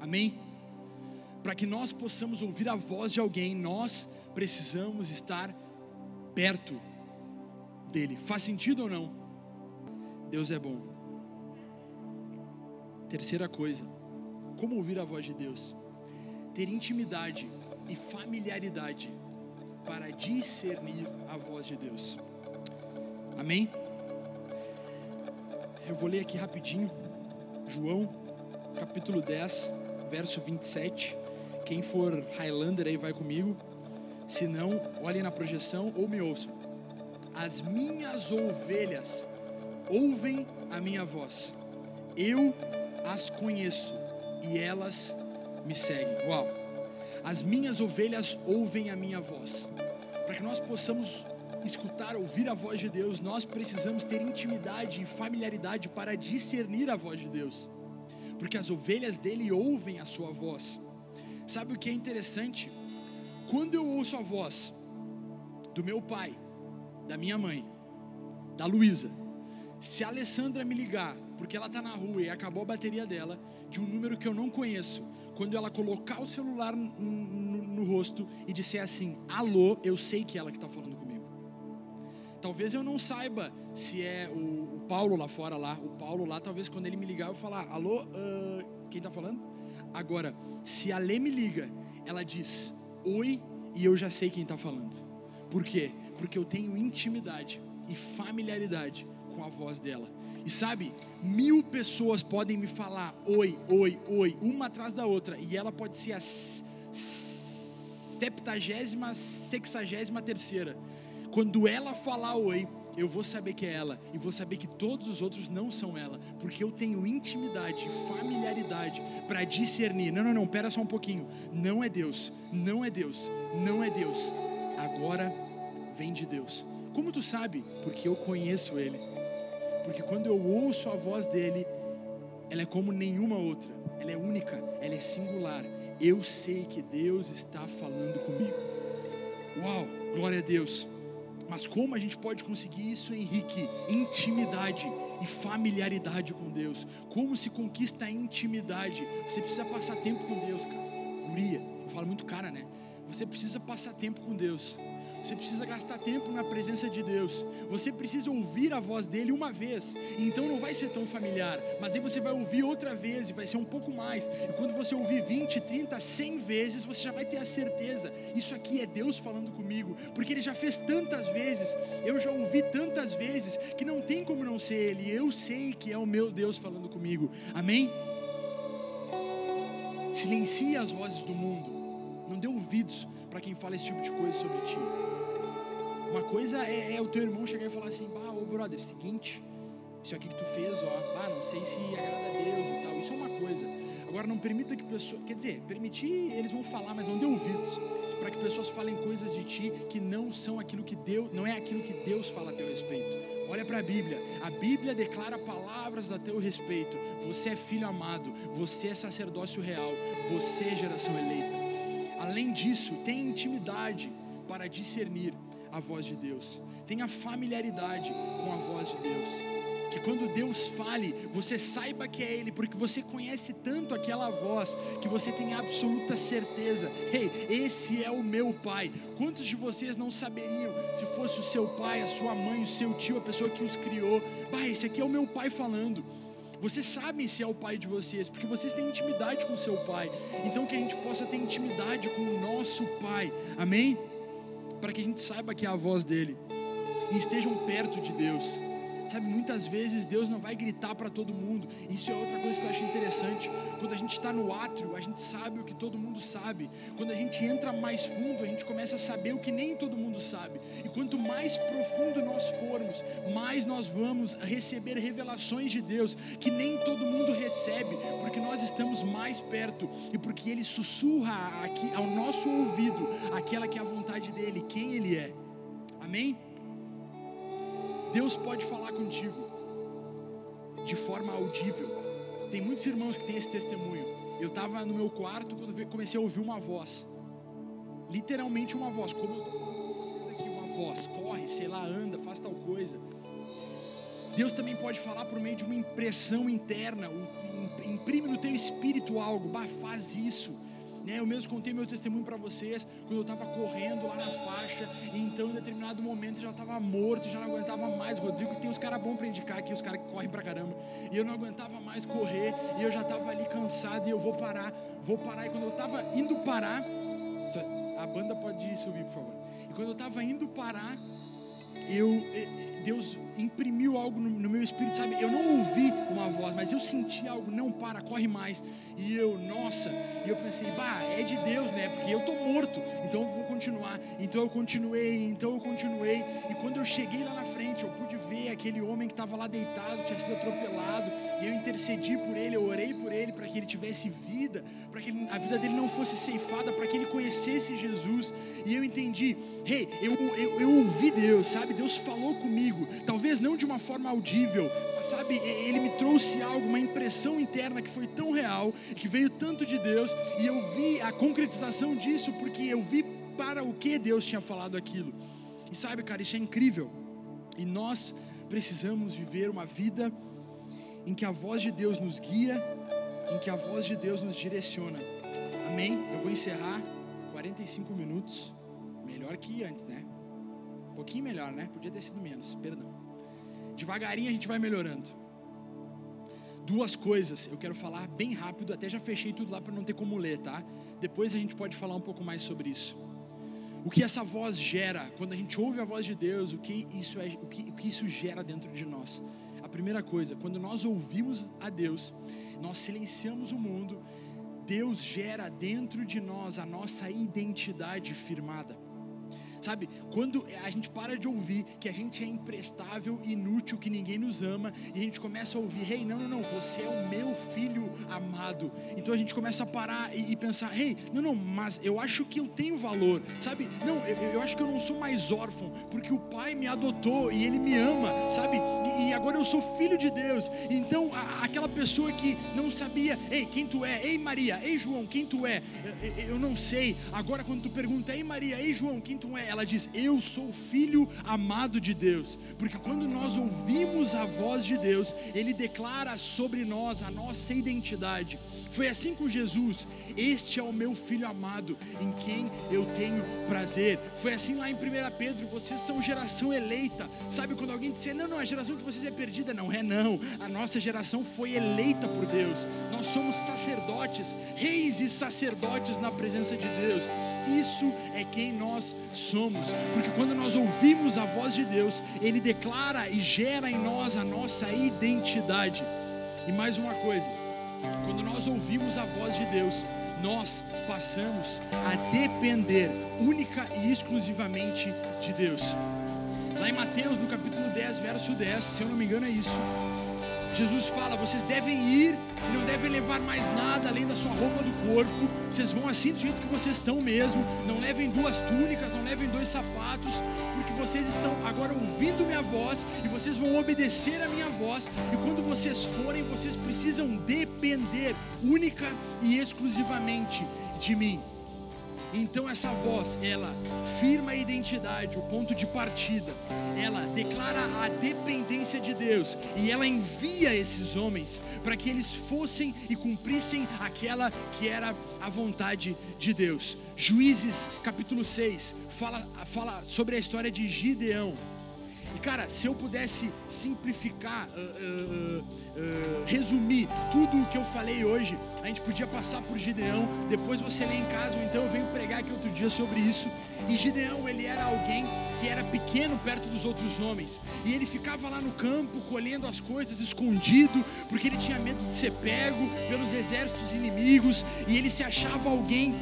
Amém? Para que nós possamos ouvir a voz de alguém, nós precisamos estar perto dele. Faz sentido ou não? Deus é bom. Terceira coisa, como ouvir a voz de Deus? Ter intimidade e familiaridade para discernir a voz de Deus. Amém? Eu vou ler aqui rapidinho, João, capítulo 10, verso 27. Quem for Highlander aí vai comigo. Se não, olhem na projeção ou me ouçam. As minhas ovelhas ouvem a minha voz. Eu as conheço e elas me seguem. Uau! As minhas ovelhas ouvem a minha voz. Para que nós possamos escutar, ouvir a voz de Deus, nós precisamos ter intimidade e familiaridade para discernir a voz de Deus. Porque as ovelhas dele ouvem a sua voz. Sabe o que é interessante? Quando eu ouço a voz do meu pai, da minha mãe, da Luísa, se a Alessandra me ligar, porque ela está na rua e acabou a bateria dela, de um número que eu não conheço, quando ela colocar o celular no, no, no rosto e disser assim, alô, eu sei que é ela que está falando comigo. Talvez eu não saiba se é o, o, Paulo lá fora lá, o Paulo lá, talvez quando ele me ligar eu falar, alô, uh, quem está falando? Agora, se a Lê me liga, ela diz, oi, e eu já sei quem está falando. Por quê? Porque eu tenho intimidade e familiaridade com a voz dela. E sabe, mil pessoas podem me falar oi, oi, oi, uma atrás da outra, e ela pode ser a septagésima, sexagésima terceira. Quando ela falar oi, eu vou saber que é ela e vou saber que todos os outros não são ela, porque eu tenho intimidade, familiaridade para discernir. Não, não, não, pera só um pouquinho. Não é Deus, não é Deus, não é Deus. Agora vem de Deus. Como tu sabe? Porque eu conheço ele. Porque quando eu ouço a voz dele, ela é como nenhuma outra. Ela é única, ela é singular. Eu sei que Deus está falando comigo. Uau, glória a Deus. Mas como a gente pode conseguir isso, Henrique? Intimidade e familiaridade com Deus. Como se conquista a intimidade? Você precisa passar tempo com Deus, cara. Guria, eu falo muito cara, né? Você precisa passar tempo com Deus. Você precisa gastar tempo na presença de Deus. Você precisa ouvir a voz dele uma vez. Então não vai ser tão familiar. Mas aí você vai ouvir outra vez e vai ser um pouco mais. E quando você ouvir 20, 30, 100 vezes, você já vai ter a certeza. Isso aqui é Deus falando comigo. Porque ele já fez tantas vezes. Eu já ouvi tantas vezes que não tem como não ser ele. Eu sei que é o meu Deus falando comigo. Amém? Silencie as vozes do mundo. Não dê ouvidos para quem fala esse tipo de coisa sobre ti. Uma coisa é, é, o teu irmão chegar e falar assim, bah, ô brother, seguinte, isso aqui que tu fez, ó, ah, não sei se agrada a Deus e tal. Isso é uma coisa. Agora não permita que pessoas, quer dizer, permitir, eles vão falar, mas não dê ouvidos para que pessoas falem coisas de ti que não são aquilo que Deus, não é aquilo que Deus fala a teu respeito. Olha para a Bíblia. A Bíblia declara palavras a teu respeito. Você é filho amado, você é sacerdócio real, você é geração eleita. Além disso, tem intimidade para discernir a voz de Deus. Tenha familiaridade com a voz de Deus. Que quando Deus fale, você saiba que é Ele, porque você conhece tanto aquela voz que você tem absoluta certeza. Ei, hey, esse é o meu Pai. Quantos de vocês não saberiam se fosse o seu pai, a sua mãe, o seu tio, a pessoa que os criou? Bah, esse aqui é o meu Pai falando. Vocês sabem se é o pai de vocês, porque vocês têm intimidade com seu pai. Então que a gente possa ter intimidade com o nosso pai. Amém? Para que a gente saiba que é a voz dele e estejam perto de Deus. Sabe, muitas vezes Deus não vai gritar para todo mundo. Isso é outra coisa que eu acho interessante. Quando a gente está no átrio, a gente sabe o que todo mundo sabe. Quando a gente entra mais fundo, a gente começa a saber o que nem todo mundo sabe. E quanto mais profundo nós formos, mais nós vamos receber revelações de Deus que nem todo mundo recebe, porque nós estamos mais perto e porque Ele sussurra aqui ao nosso ouvido aquela que é a vontade dele, quem Ele é. Amém? Deus pode falar contigo de forma audível. Tem muitos irmãos que têm esse testemunho. eu estava no meu quarto quando comecei a ouvir uma voz. Literalmente uma voz, como eu estou falando com vocês aqui, uma voz. Corre, sei lá, anda, faz tal coisa. Deus também pode falar por meio de uma impressão interna, imprime no teu espírito algo, bah, faz isso né? Eu mesmo contei meu testemunho para vocês quando eu estava correndo lá na faixa, e então em determinado momento eu já estava morto, já não aguentava mais. Rodrigo tem uns caras bons para indicar aqui, os caras que correm para caramba. E eu não aguentava mais correr, e eu já estava ali cansado, e eu vou parar, vou parar. E quando eu estava indo parar, a banda pode subir, por favor. E quando eu estava indo parar, eu Deus imprimiu algo no, meu espírito, sabe? Eu não ouvi uma voz, mas eu senti algo, não para, corre mais. E eu, nossa, e eu pensei, bah, é de Deus, né? Porque eu tô morto, então eu vou continuar. Então eu continuei, então eu continuei. E quando eu cheguei lá na frente, eu pude ver aquele homem que estava lá deitado, tinha sido atropelado. E eu intercedi por ele, eu orei por ele para que ele tivesse vida, para que a vida dele não fosse ceifada, para que ele conhecesse Jesus. E eu entendi, hey, eu, eu, eu ouvi Deus, sabe? Deus falou comigo comigo, talvez não de uma forma audível, mas sabe, ele me trouxe algo, uma impressão interna que foi tão real, que veio tanto de Deus, e eu vi a concretização disso porque eu vi para o que Deus tinha falado aquilo. E sabe, cara, isso é incrível. E nós precisamos viver uma vida em que a voz de Deus nos guia, em que a voz de Deus nos direciona. Amém? Eu vou encerrar 45 minutos, melhor que antes, né? Pouquinho melhor, né? Podia ter sido menos, perdão. Devagarinho a gente vai melhorando. Duas coisas eu quero falar bem rápido, até já fechei tudo lá para não ter como ler, tá? Depois a gente pode falar um pouco mais sobre isso. O que essa voz gera, quando a gente ouve a voz de Deus, o que isso, é, o que, o que isso gera dentro de nós? A primeira coisa, quando nós ouvimos a Deus, nós silenciamos o mundo, Deus gera dentro de nós a nossa identidade firmada. Sabe, quando a gente para de ouvir que a gente é imprestável, inútil, que ninguém nos ama, e a gente começa a ouvir, hey, não, não, não, você é o meu filho amado. Então a gente começa a parar e, e pensar, hey, não, não, mas eu acho que eu tenho valor, sabe? Não, eu, eu, acho que eu não sou mais órfão, porque o pai me adotou e ele me ama, sabe? E, e agora eu sou filho de Deus. Então a, aquela pessoa que não sabia, ei, quem tu é? Ei, Maria, ei, João, quem tu é? Eu, eu não sei. Agora quando tu pergunta, ei, Maria, ei, João, quem tu é? Ela diz: Eu sou filho amado de Deus. Porque quando nós ouvimos a voz de Deus, Ele declara sobre nós a nossa identidade. Foi assim com Jesus: Este é o meu filho amado, em quem eu tenho prazer. Foi assim lá em 1 Pedro: Vocês são geração eleita. Sabe quando alguém disser, Não, não, a geração de vocês é perdida? Não é, não. A nossa geração foi eleita por Deus. Nós somos sacerdotes, reis e sacerdotes na presença de Deus. Isso é quem nós somos, porque quando nós ouvimos a voz de Deus, Ele declara e gera em nós a nossa identidade. E mais uma coisa, quando nós ouvimos a voz de Deus, nós passamos a depender única e exclusivamente de Deus. Lá em Mateus, no capítulo 10, verso 10, se eu não me engano é isso. Jesus fala: vocês devem ir não devem levar mais nada além da sua roupa do corpo. Vocês vão assim do jeito que vocês estão mesmo. Não levem duas túnicas, não levem dois sapatos, porque vocês estão agora ouvindo minha voz e vocês vão obedecer a minha voz. E quando vocês forem, vocês precisam depender única e exclusivamente de mim. Então essa voz, ela firma a identidade, o ponto de partida. Ela declara a dependência de Deus e ela envia esses homens para que eles fossem e cumprissem aquela que era a vontade de Deus. Juízes capítulo 6 fala, fala sobre a história de Gideão. E cara, se eu pudesse simplificar, uh, uh, uh, resumir tudo o que eu falei hoje, a gente podia passar por Gideão, depois você lê em casa, ou então eu venho pregar aqui outro dia sobre isso. E Gideão, ele era alguém que era pequeno perto dos outros homens, e ele ficava lá no campo colhendo as coisas escondido, porque ele tinha medo de ser pego pelos exércitos inimigos, e ele se achava alguém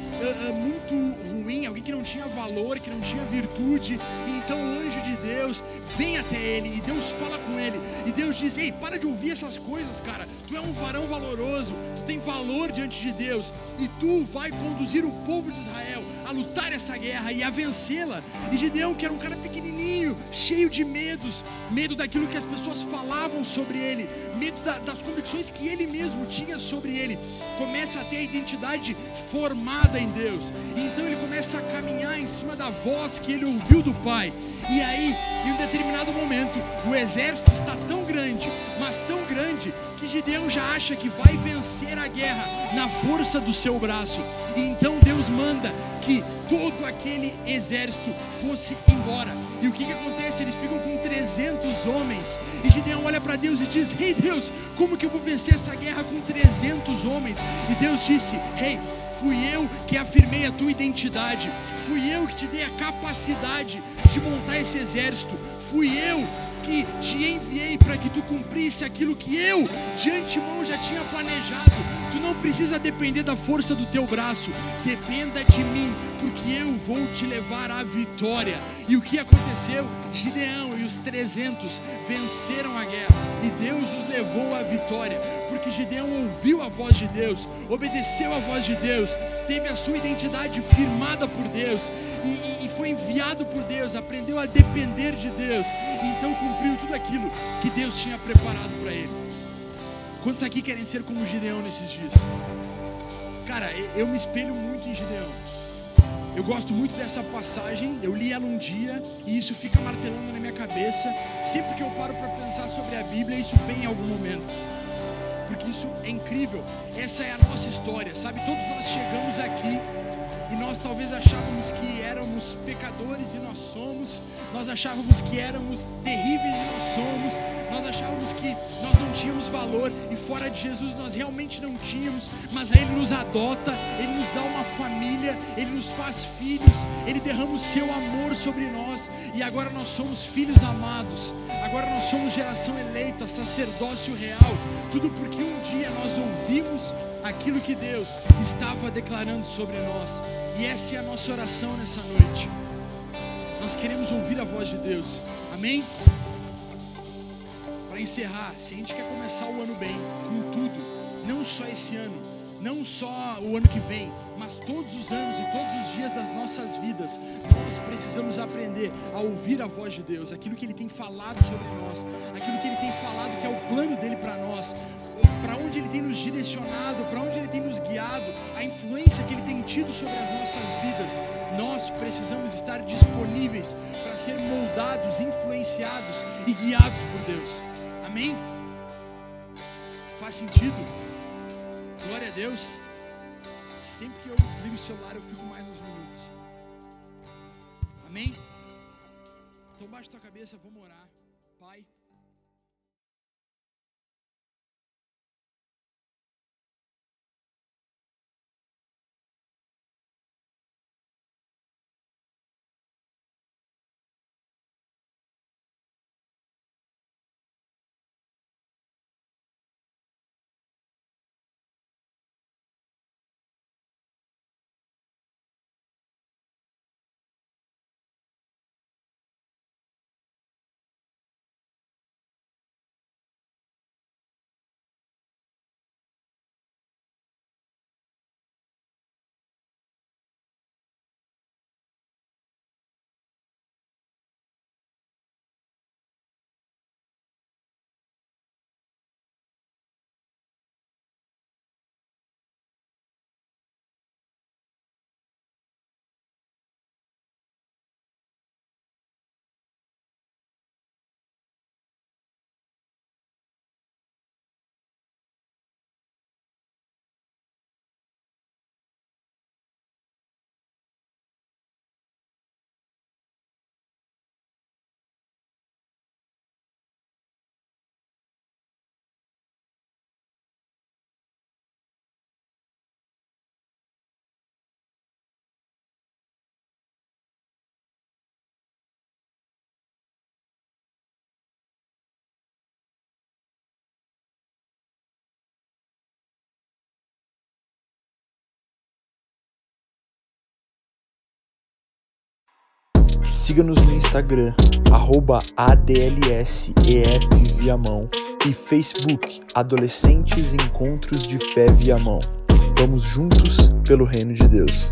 muito ruim, alguém que não tinha valor, que não tinha virtude. E então o anjo de Deus vem até ele e Deus fala com ele. E Deus diz: Ei, para de ouvir essas coisas, cara. Tu é um varão valoroso, tu tem valor diante de Deus. E tu vai conduzir o povo de Israel a lutar essa guerra e a vencê-la. E Gideão, que era um cara pequenininho, cheio de medos, medo daquilo que as pessoas falavam sobre ele, medo da, das convicções que ele mesmo tinha sobre ele, começa a ter a identidade formada em Deus. Então ele começa a caminhar em cima da voz que ele ouviu do Pai. E aí, em um determinado momento, o exército está tão grande, mas tão grande, que Gideão já acha que vai vencer a guerra na força do seu braço. E então Deus manda que todo aquele exército fosse embora. E o que, que acontece? Eles ficam com 300 homens. E Gideão olha para Deus e diz: Ei hey, Deus, como que eu vou vencer essa guerra com 300 homens? E Deus disse: Ei, hey, fui eu que afirmei a tua identidade, fui eu que te dei a capacidade de montar esse exército, fui eu que te enviei para que tu cumprisse aquilo que eu de antemão já tinha planejado. Não precisa depender da força do teu braço, dependa de mim, porque eu vou te levar à vitória. E o que aconteceu? Gideão e os 300 venceram a guerra e Deus os levou à vitória, porque Gideão ouviu a voz de Deus, obedeceu a voz de Deus, teve a sua identidade firmada por Deus e, e, e foi enviado por Deus, aprendeu a depender de Deus, então cumpriu tudo aquilo que Deus tinha preparado para ele. Quantos aqui querem ser como Gideão nesses dias? Cara, eu me espelho muito em Gideão. Eu gosto muito dessa passagem, eu li ela um dia e isso fica martelando na minha cabeça. Sempre que eu paro para pensar sobre a Bíblia, isso vem em algum momento. Porque isso é incrível. Essa é a nossa história, sabe? Todos nós chegamos aqui e nós talvez achávamos que éramos pecadores e nós somos, nós achávamos que éramos terríveis e nós somos, nós achávamos que nós não tínhamos valor e fora de Jesus nós realmente não tínhamos, mas Ele nos adota, Ele nos dá uma família, Ele nos faz filhos, Ele derrama o seu amor sobre nós. E agora nós somos filhos amados, agora nós somos geração eleita, sacerdócio real, tudo porque um dia nós ouvimos aquilo que Deus estava declarando sobre nós. E essa é a nossa oração nessa noite. Nós queremos ouvir a voz de Deus. Amém? Para encerrar, se a gente quer começar o ano bem, com tudo, não só esse ano, não só o ano que vem, mas todos os anos e todos os dias das nossas vidas, nós precisamos aprender a ouvir a voz de Deus, aquilo que Ele tem falado sobre nós, aquilo que Ele tem falado que é o plano dele para nós, para onde Ele tem nos direcionado, para onde Ele tem nos guiado, a influência que Ele tem tido sobre as nossas vidas. Nós precisamos estar disponíveis para ser moldados, influenciados e guiados por Deus. Amém? Faz sentido? Glória a Deus. Sempre que eu desligo o celular, eu fico mais uns minutos. Amém? Então baixa tua cabeça, vamos orar. Siga-nos no Instagram, arroba ADLSEFViamão e Facebook Adolescentes Encontros de Fé Viamão. Vamos juntos pelo Reino de Deus.